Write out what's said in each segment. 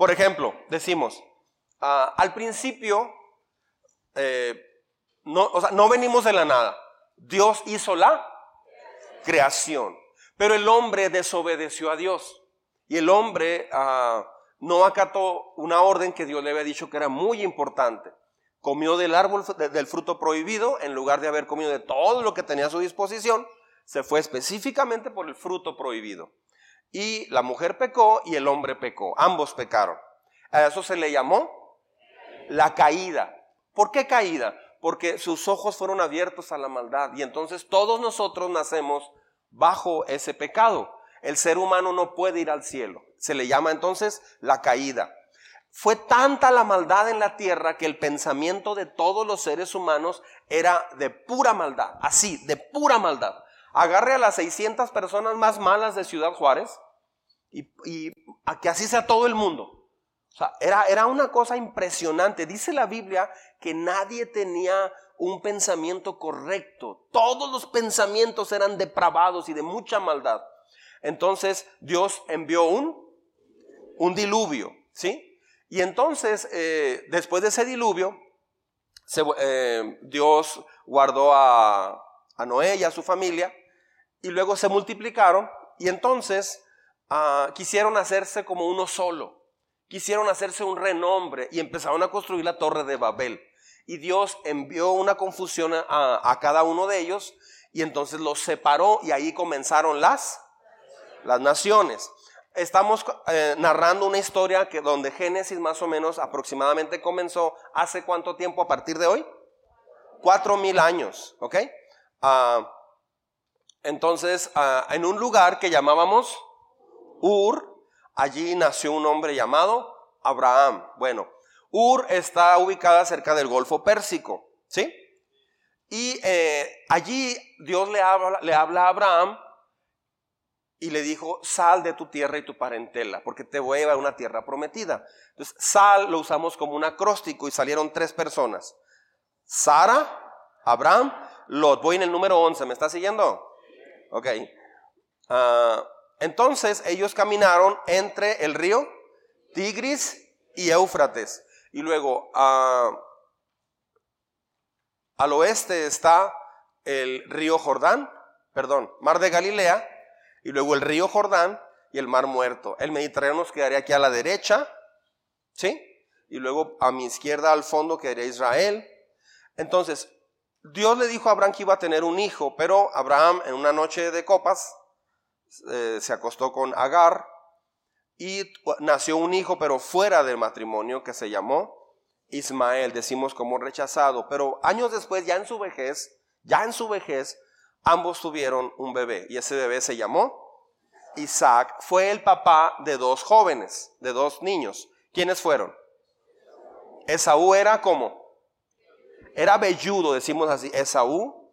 Por ejemplo, decimos, ah, al principio, eh, no, o sea, no venimos de la nada. Dios hizo la creación. Pero el hombre desobedeció a Dios. Y el hombre ah, no acató una orden que Dios le había dicho que era muy importante. Comió del árbol del fruto prohibido en lugar de haber comido de todo lo que tenía a su disposición. Se fue específicamente por el fruto prohibido. Y la mujer pecó y el hombre pecó. Ambos pecaron. A eso se le llamó la caída. ¿Por qué caída? Porque sus ojos fueron abiertos a la maldad. Y entonces todos nosotros nacemos bajo ese pecado. El ser humano no puede ir al cielo. Se le llama entonces la caída. Fue tanta la maldad en la tierra que el pensamiento de todos los seres humanos era de pura maldad, así, de pura maldad. Agarre a las 600 personas más malas de Ciudad Juárez y, a que así sea todo el mundo. Era, era una cosa impresionante. Dice la Biblia que nadie tenía un pensamiento correcto. Todos los pensamientos eran depravados y de mucha maldad. Entonces Dios envió un, un diluvio, ¿sí? Y entonces, eh, después de ese diluvio, eh, Dios guardó a, Noé y a su familia, y luego se multiplicaron, y entonces ah, quisieron hacerse como uno solo, quisieron hacerse un renombre, y empezaron a construir la torre de Babel y Dios envió una confusión a, cada uno de ellos y entonces los separó y ahí comenzaron las, las naciones. Estamos eh, narrando una historia que donde Génesis más o menos aproximadamente comenzó hace cuánto tiempo a partir de hoy? Cuatro mil años, ¿ok? Ah, entonces, ah, en un lugar que llamábamos Ur, allí nació un hombre llamado Abraham. Bueno, Ur está ubicada cerca del Golfo Pérsico, ¿sí? Y eh, allí Dios le habla, le habla a Abraham y le dijo, sal de tu tierra y tu parentela, porque te voy a a una tierra prometida. Entonces, sal lo usamos como un acróstico y salieron tres personas. Sara, Abraham, Lot. Voy en el número 11, ¿me está siguiendo? Ok. Ah, entonces ellos caminaron entre el río Tigris y Éufrates. Y luego al oeste está el río Jordán, perdón, mar de Galilea, y luego el río Jordán y el mar muerto. El Mediterráneo nos quedaría aquí a la derecha, ¿sí? Y luego a mi izquierda al fondo quedaría Israel. Entonces, Dios le dijo a Abraham que iba a tener un hijo, pero Abraham en una noche de copas eh, se acostó con Agar y nació un hijo, pero fuera del matrimonio, que se llamó Ismael, decimos como rechazado. Pero años después, ya en su vejez, ya en su vejez, ambos tuvieron un bebé. Y ese bebé se llamó Isaac. Fue el papá de dos jóvenes, de dos niños. ¿Quiénes fueron? Esaú era como, era velludo, decimos así, Esaú.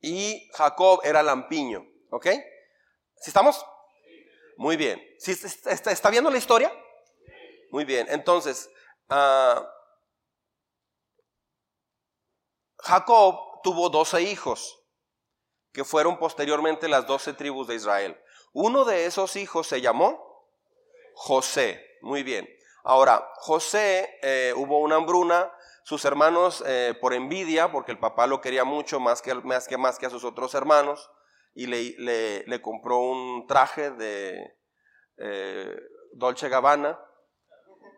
Y Jacob era lampiño. ¿Ok? ¿Sí estamos? Muy bien. ¿Sí, está, viendo la historia? Muy bien. Entonces, ah, Jacob tuvo doce hijos, que fueron posteriormente las doce tribus de Israel. Uno de esos hijos se llamó José. Muy bien. Ahora, José eh, hubo una hambruna, sus hermanos eh, por envidia, porque el papá lo quería mucho más que, más que, más que a sus otros hermanos, y le, le, compró un traje de eh, Dolce Gabbana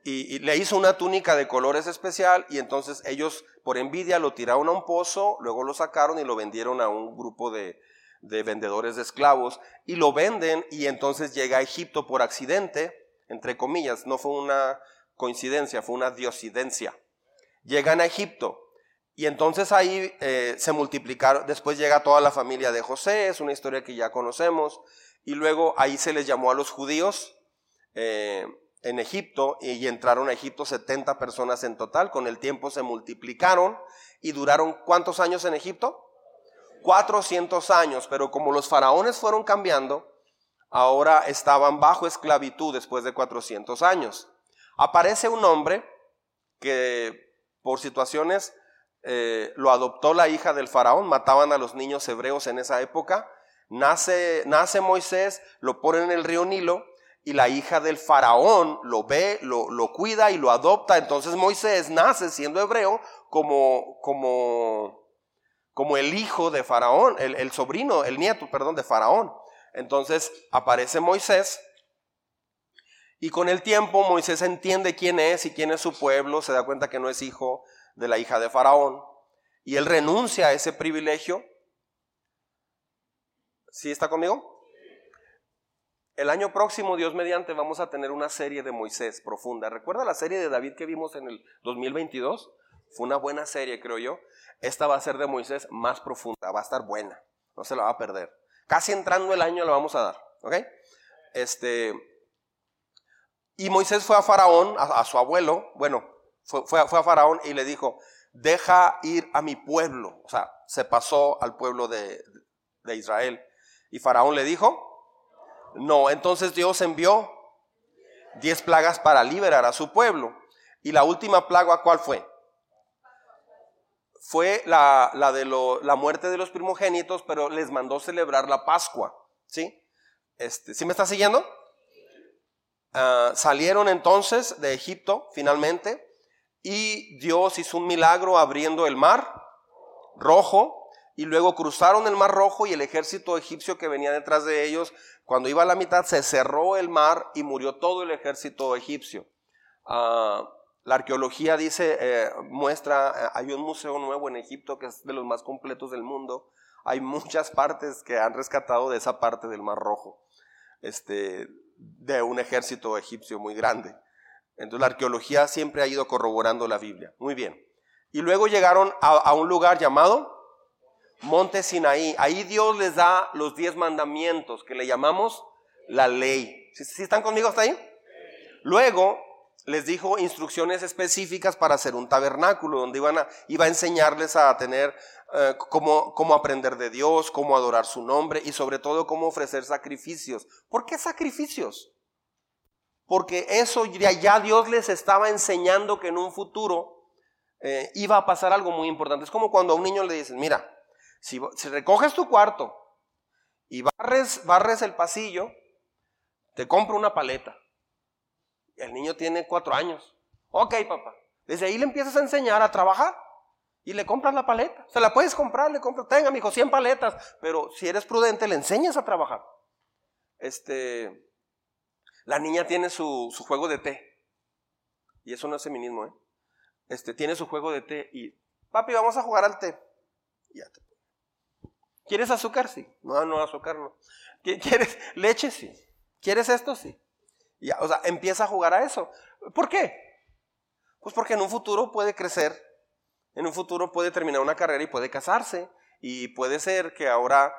y, le hizo una túnica de colores especial y entonces ellos por envidia lo tiraron a un pozo, luego lo sacaron y lo vendieron a un grupo de, de vendedores de esclavos y lo venden y entonces llega a Egipto por accidente, entre comillas, no fue una coincidencia, fue una diosidencia. Llegan a Egipto, y entonces ahí eh, se multiplicaron, después llega toda la familia de José, es una historia que ya conocemos, y luego ahí se les llamó a los judíos eh, en Egipto y entraron a Egipto 70 personas en total, con el tiempo se multiplicaron y duraron ¿cuántos años en Egipto? 400 años, pero como los faraones fueron cambiando, ahora estaban bajo esclavitud después de 400 años. Aparece un hombre que por situaciones eh, lo adoptó la hija del faraón, mataban a los niños hebreos en esa época. Nace, nace Moisés, lo ponen en el río Nilo y la hija del faraón lo ve, lo, lo, cuida y lo adopta. Entonces Moisés nace siendo hebreo como, como, como el hijo de faraón, el, el sobrino, el nieto, perdón, de faraón. Entonces aparece Moisés y con el tiempo Moisés entiende quién es y quién es su pueblo, se da cuenta que no es hijo de la hija de faraón y él renuncia a ese privilegio. ¿Sí está conmigo? El año próximo, Dios mediante, vamos a tener una serie de Moisés profunda. ¿Recuerda la serie de David que vimos en el 2022? Fue una buena serie, creo yo. Esta va a ser de Moisés más profunda, va a estar buena, no se la va a perder. Casi entrando el año la vamos a dar, ¿ok? Este, y Moisés fue a Faraón, a, su abuelo, bueno, fue, a Faraón y le dijo, deja ir a mi pueblo. O sea, se pasó al pueblo de, Israel. Y Faraón le dijo, no, entonces Dios envió diez plagas para liberar a su pueblo. ¿Y la última plaga cuál fue? Fue la, la de la muerte de los primogénitos, pero les mandó celebrar la Pascua. ¿Sí? Este, ¿Sí me está siguiendo? Ah, salieron entonces de Egipto finalmente y Dios hizo un milagro abriendo el mar rojo y luego cruzaron el mar rojo y el ejército egipcio que venía detrás de ellos cuando iba a la mitad se cerró el mar y murió todo el ejército egipcio. Ah, la arqueología dice, eh, muestra, eh, hay un museo nuevo en Egipto que es de los más completos del mundo. Hay muchas partes que han rescatado de esa parte del Mar Rojo, este, de un ejército egipcio muy grande. Entonces la arqueología siempre ha ido corroborando la Biblia. Muy bien. Y luego llegaron a un lugar llamado monte Sinaí. Ahí Dios les da los diez mandamientos que le llamamos la ley. ¿Sí, están conmigo hasta ahí? Luego les dijo instrucciones específicas para hacer un tabernáculo donde iban a, iba a enseñarles a tener eh, cómo, cómo aprender de Dios, cómo adorar su nombre y sobre todo cómo ofrecer sacrificios. ¿Por qué sacrificios? Porque eso ya Dios les estaba enseñando que en un futuro eh, iba a pasar algo muy importante. Es como cuando a un niño le dicen, mira, si, recoges tu cuarto y barres, barres el pasillo, te compro una paleta. El niño tiene cuatro años. Ok, papá. Desde ahí le empiezas a enseñar a trabajar y le compras la paleta. Se la puedes comprar, le compras, tenga, hijo, 100 paletas, pero si eres prudente, le enseñas a trabajar. Este, la niña tiene su, su juego de té. Y eso no es feminismo, ¿eh? Este, tiene su juego de té y, papi, vamos a jugar al té. ya te ¿Quieres azúcar? Sí. No, no, azúcar no. ¿Quieres leche? Sí. ¿Quieres esto? Sí. Ya, o sea, empieza a jugar a eso. ¿Por qué? Pues porque en un futuro puede crecer, en un futuro puede terminar una carrera y puede casarse. Y puede ser que ahora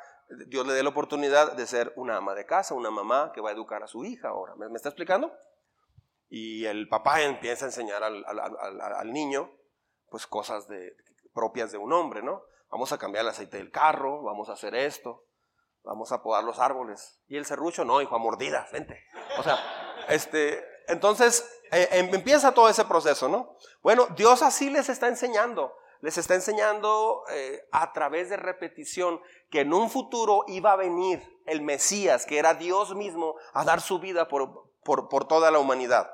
Dios le dé la oportunidad de ser una ama de casa, una mamá que va a educar a su hija ahora. ¿Me, está explicando? Y el papá empieza a enseñar al, al niño pues cosas de, propias de un hombre, ¿no? vamos a cambiar el aceite del carro, vamos a hacer esto, vamos a podar los árboles. Y el serrucho, no, hijo, a mordidas, vente. O sea, este, entonces eh, em, empieza todo ese proceso, ¿no? Bueno, Dios así les está enseñando, les está enseñando eh, a través de repetición que en un futuro iba a venir el Mesías, que era Dios mismo, a dar su vida por, por, toda la humanidad.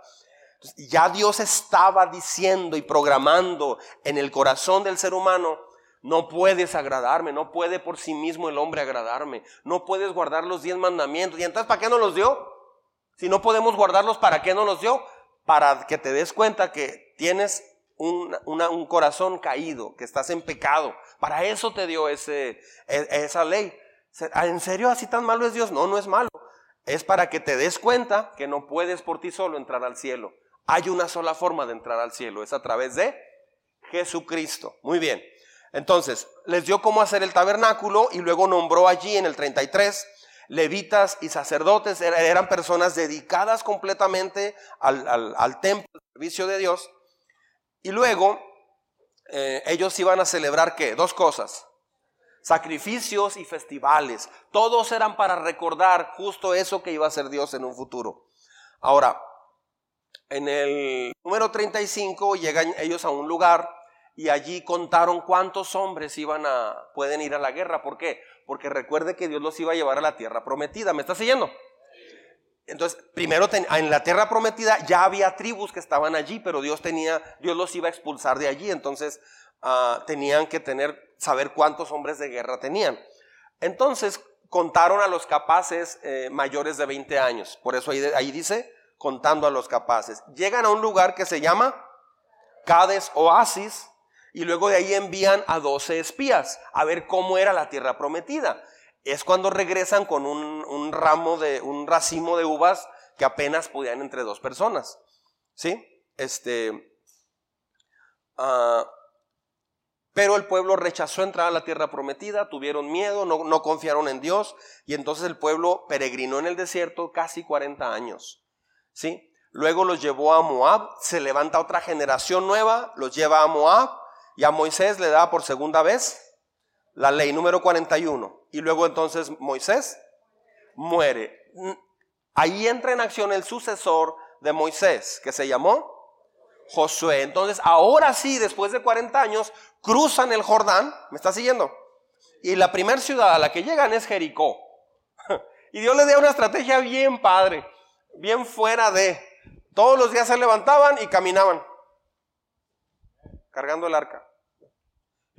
Ya Dios estaba diciendo y programando en el corazón del ser humano no puedes agradarme, no puede por sí mismo el hombre agradarme, no puedes guardar los diez mandamientos. ¿Y entonces para qué no los dio? Si no podemos guardarlos, ¿para qué no los dio? Para que te des cuenta que tienes un, un corazón caído, que estás en pecado. Para eso te dio ese, e, esa ley. ¿En serio así tan malo es Dios? No, no es malo. Es para que te des cuenta que no puedes por ti solo entrar al cielo. Hay una sola forma de entrar al cielo, es a través de Jesucristo. Muy bien. Entonces, les dio cómo hacer el tabernáculo y luego nombró allí en el 33 levitas y sacerdotes, er, eran personas dedicadas completamente al, templo, al servicio de Dios. Y luego eh, ellos iban a celebrar qué? Dos cosas. Sacrificios y festivales. Todos eran para recordar justo eso que iba a hacer Dios en un futuro. Ahora, en el número 35 llegan ellos a un lugar y allí contaron cuántos hombres iban a, pueden ir a la guerra. ¿Por qué? Porque recuerde que Dios los iba a llevar a la tierra prometida. ¿Me está siguiendo? entonces, primero en la tierra prometida ya había tribus que estaban allí, pero Dios tenía, Dios los iba a expulsar de allí, entonces ah, tenían que tener, saber cuántos hombres de guerra tenían. Entonces contaron a los capaces eh, mayores de 20 años, por eso ahí, ahí dice, contando a los capaces. Llegan a un lugar que se llama Cades Oasis, y luego de ahí envían a 12 espías a ver cómo era la tierra prometida es cuando regresan con un, ramo de, un racimo de uvas que apenas podían entre dos personas. ¿Sí? Este, ah, pero el pueblo rechazó entrar a la tierra prometida, tuvieron miedo, no, no, confiaron en Dios y entonces el pueblo peregrinó en el desierto casi 40 años. ¿Sí? Luego los llevó a Moab, se levanta otra generación nueva, los lleva a Moab y a Moisés le da por segunda vez la ley número 41. Y luego entonces Moisés muere. Ahí entra en acción el sucesor de Moisés, que se llamó Josué. Entonces, ahora sí, después de 40 años, cruzan el Jordán. ¿Me está siguiendo? Y la primera ciudad a la que llegan es Jericó. Y Dios les dio una estrategia bien padre, bien fuera de. Todos los días se levantaban y caminaban, cargando el arca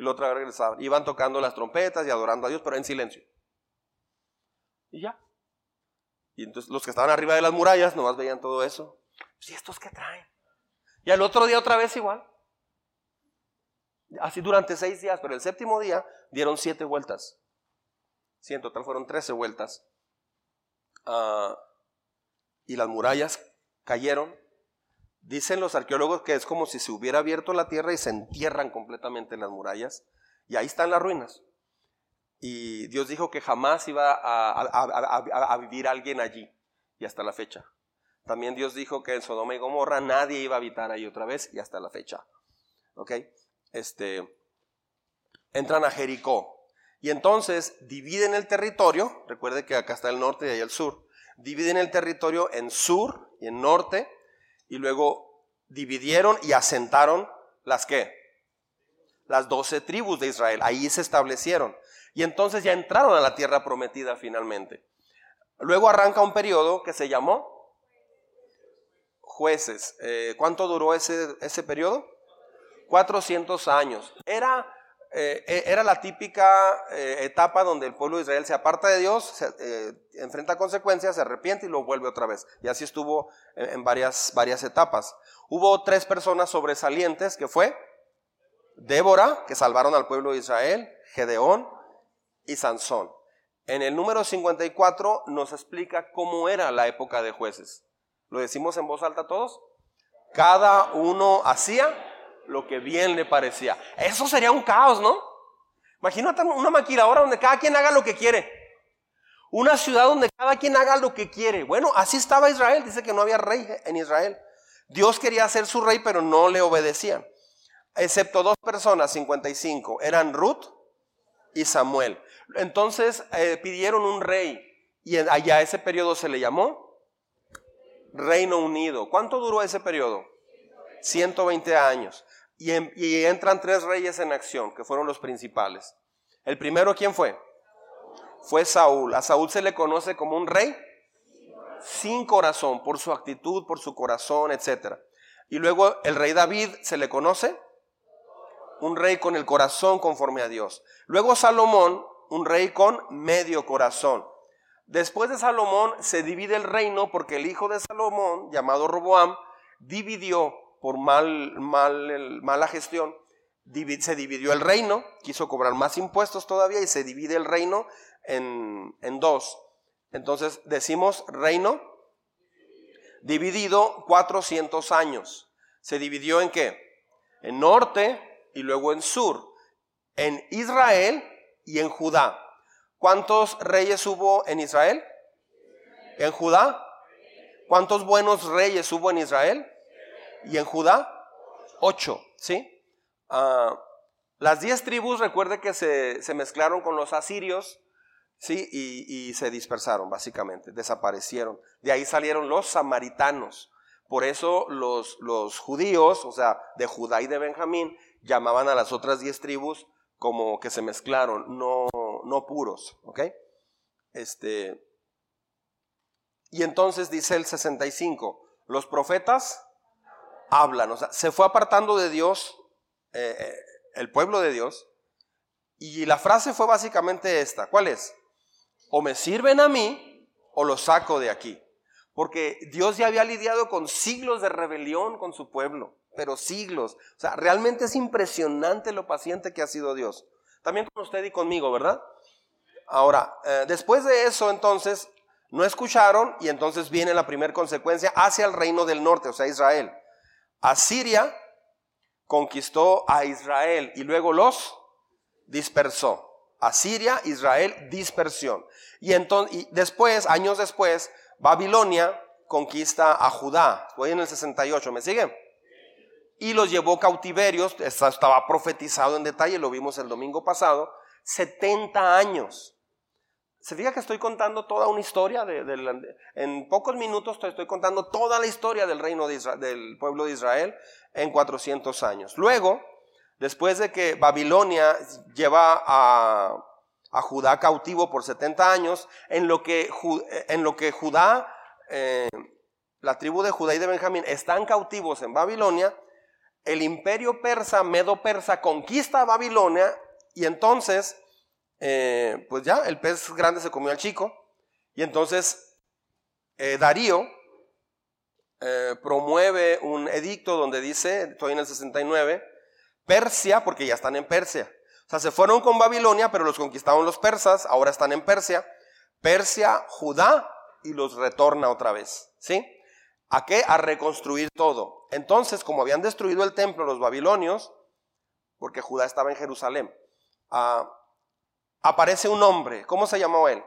y la otra vez regresaban. Iban tocando las trompetas y adorando a Dios, pero en silencio. Y ya. Y entonces los que estaban arriba de las murallas nomás veían todo eso. Pues, ¿Y estos qué traen? Y al otro día otra vez igual. Así durante seis días, pero el séptimo día dieron siete vueltas. Sí, en total fueron trece vueltas. Ah, y las murallas cayeron Dicen los arqueólogos que es como si se hubiera abierto la tierra y se entierran completamente las murallas. Y ahí están las ruinas. Y Dios dijo que jamás iba a, vivir alguien allí. Y hasta la fecha. También Dios dijo que en Sodoma y Gomorra nadie iba a habitar ahí otra vez y hasta la fecha. ¿Ok? Este, entran a Jericó. Y entonces dividen el territorio. Recuerde que acá está el norte y ahí el sur. Dividen el territorio en sur y en norte y luego dividieron y asentaron las que? Las doce tribus de Israel. Ahí se establecieron. Y entonces ya entraron a la tierra prometida finalmente. Luego arranca un periodo que se llamó jueces. Eh, ¿Cuánto duró ese, ese periodo? 400 años. Era eh, e, era la típica eh, etapa donde el pueblo de Israel se aparta de Dios, se, eh, enfrenta consecuencias, se arrepiente y lo vuelve otra vez. Y así estuvo en, varias, varias etapas. Hubo tres personas sobresalientes que fue Débora, que salvaron al pueblo de Israel, Gedeón y Sansón. En el número 54 nos explica cómo era la época de jueces. ¿Lo decimos en voz alta todos? Cada uno hacía lo que bien le parecía. Eso sería un caos, ¿no? Imagínate una maquiladora donde cada quien haga lo que quiere. Una ciudad donde cada quien haga lo que quiere. Bueno, así estaba Israel. Dice que no había rey en Israel. Dios quería ser su rey, pero no le obedecían. Excepto dos personas, 55. Eran Ruth y Samuel. Entonces eh, pidieron un rey. Y allá ese periodo se le llamó Reino Unido. ¿Cuánto duró ese periodo? 120 años. Y, entran tres reyes en acción, que fueron los principales. El primero, ¿quién fue? Fue Saúl. A Saúl se le conoce como un rey sin corazón, por su actitud, por su corazón, etc. Y luego el rey David se le conoce un rey con el corazón conforme a Dios. Luego Salomón, un rey con medio corazón. Después de Salomón se divide el reino porque el hijo de Salomón, llamado Roboam, dividió por mal, mal, mala gestión, se dividió el reino, quiso cobrar más impuestos todavía y se divide el reino en, en dos. Entonces decimos reino dividido 400 años. ¿Se dividió en qué? En norte y luego en sur. En Israel y en Judá. ¿Cuántos reyes hubo en Israel? ¿En Judá? ¿Cuántos buenos reyes hubo en Israel? Y en Judá, ocho, ¿sí? Ah, las diez tribus, recuerde que se, mezclaron con los asirios, ¿sí? Y, se dispersaron, básicamente, desaparecieron. De ahí salieron los samaritanos. Por eso los, los judíos, o sea, de Judá y de Benjamín, llamaban a las otras diez tribus como que se mezclaron, no, no puros, ¿ok? Este, Y entonces dice el 65, los profetas hablan, o sea, se fue apartando de Dios, eh, eh, el pueblo de Dios, y la frase fue básicamente esta, ¿cuál es? O me sirven a mí o los saco de aquí. Porque Dios ya había lidiado con siglos de rebelión con su pueblo, pero siglos. O sea, realmente es impresionante lo paciente que ha sido Dios. También con usted y conmigo, ¿verdad? Ahora, eh, después de eso, entonces, no escucharon y entonces viene la primera consecuencia hacia el reino del norte, o sea, Israel. Asiria conquistó a Israel y luego los dispersó. Asiria, Israel, dispersión. Y, entonces, después, años después, Babilonia conquista a Judá. Fue en el 68, ¿me sigue? Y los llevó cautiverios, estaba profetizado en detalle, lo vimos el domingo pasado, 70 años. Se fija que estoy contando toda una historia, de, en pocos minutos estoy contando toda la historia del reino de del pueblo de Israel en 400 años. Luego, después de que Babilonia lleva a, Judá cautivo por 70 años, en lo que, en lo que Judá, eh, la tribu de Judá y de Benjamín están cautivos en Babilonia, el imperio persa, medo-persa, conquista a Babilonia y entonces eh, pues ya el pez grande se comió al chico. Y entonces eh, Darío eh, promueve un edicto donde dice, estoy en el 69, Persia, porque ya están en Persia. O sea, se fueron con Babilonia, pero los conquistaron los persas, ahora están en Persia. Persia, Judá, y los retorna otra vez. ¿Sí? ¿A qué? A reconstruir todo. Entonces, como habían destruido el templo los babilonios, porque Judá estaba en Jerusalén, a ah, aparece un hombre. ¿Cómo se llamó él?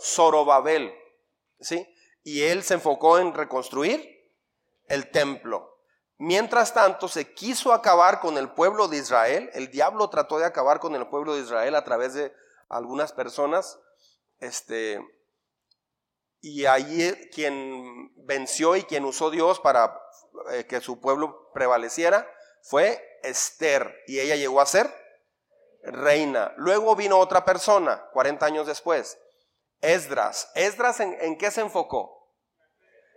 Zorobabel. ¿Sí? Y él se enfocó en reconstruir el templo. Mientras tanto, se quiso acabar con el pueblo de Israel. El diablo trató de acabar con el pueblo de Israel a través de algunas personas. Este, y allí quien venció y quien usó Dios para eh, que su pueblo prevaleciera fue Esther. Y ella llegó a ser reina. Luego vino otra persona, 40 años después, Esdras. ¿Esdras en, qué se enfocó?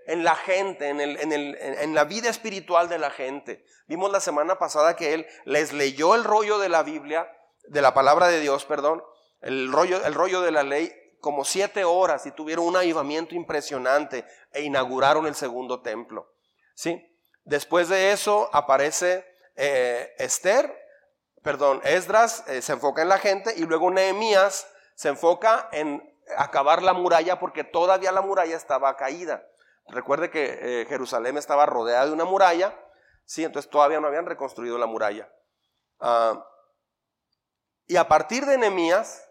En la gente, en, el, en, la vida espiritual de la gente. Vimos la semana pasada que él les leyó el rollo de la Biblia, de la palabra de Dios, perdón, el rollo, el rollo de la ley, como siete horas y tuvieron un avivamiento impresionante e inauguraron el segundo templo. ¿Sí? Después de eso aparece eh, Esther perdón, Esdras eh, se enfoca en la gente y luego Nehemías se enfoca en acabar la muralla porque todavía la muralla estaba caída. Recuerde que eh, Jerusalén estaba rodeada de una muralla, sí, entonces todavía no habían reconstruido la muralla. Ah, y a partir de Nehemías,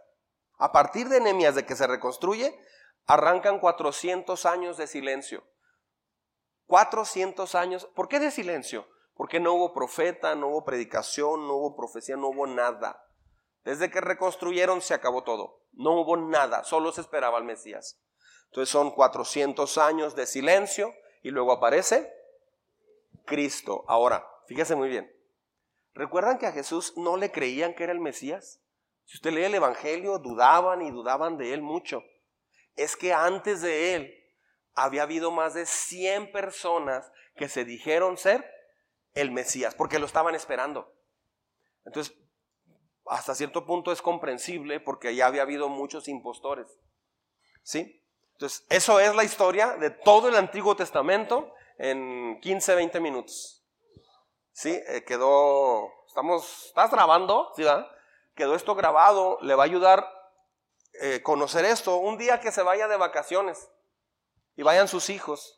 a partir de Nehemías de que se reconstruye, arrancan 400 años de silencio. 400 años, ¿por qué de silencio? Porque no hubo profeta, no hubo predicación, no hubo profecía, no hubo nada. Desde que reconstruyeron se acabó todo. No hubo nada, solo se esperaba al Mesías. Entonces son 400 años de silencio y luego aparece Cristo. Ahora, fíjese muy bien. ¿Recuerdan que a Jesús no le creían que era el Mesías? Si usted lee el Evangelio, dudaban y dudaban de él mucho. Es que antes de él había habido más de 100 personas que se dijeron ser el Mesías, porque lo estaban esperando. Entonces, hasta cierto punto es comprensible porque ya había habido muchos impostores. ¿Sí? Entonces, eso es la historia de todo el Antiguo Testamento en 15, 20 minutos. ¿Sí? Eh, quedó, estamos, ¿estás grabando? ¿Sí, Quedó esto grabado, le va a ayudar eh, conocer esto. Un día que se vaya de vacaciones y vayan sus hijos,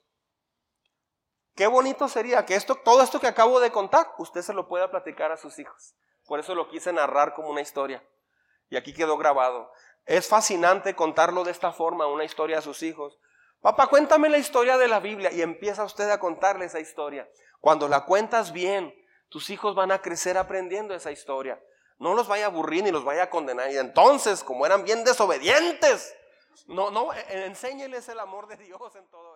Qué bonito sería que esto, todo esto que acabo de contar, usted se lo pueda platicar a sus hijos. Por eso lo quise narrar como una historia. Y aquí quedó grabado. Es fascinante contarlo de esta forma, una historia a sus hijos. Papá, cuéntame la historia de la Biblia. Y empieza usted a contarle esa historia. Cuando la cuentas bien, tus hijos van a crecer aprendiendo esa historia. No los vaya a aburrir ni los vaya a condenar. Y entonces, como eran bien desobedientes, no, no, enséñeles el amor de Dios en todo.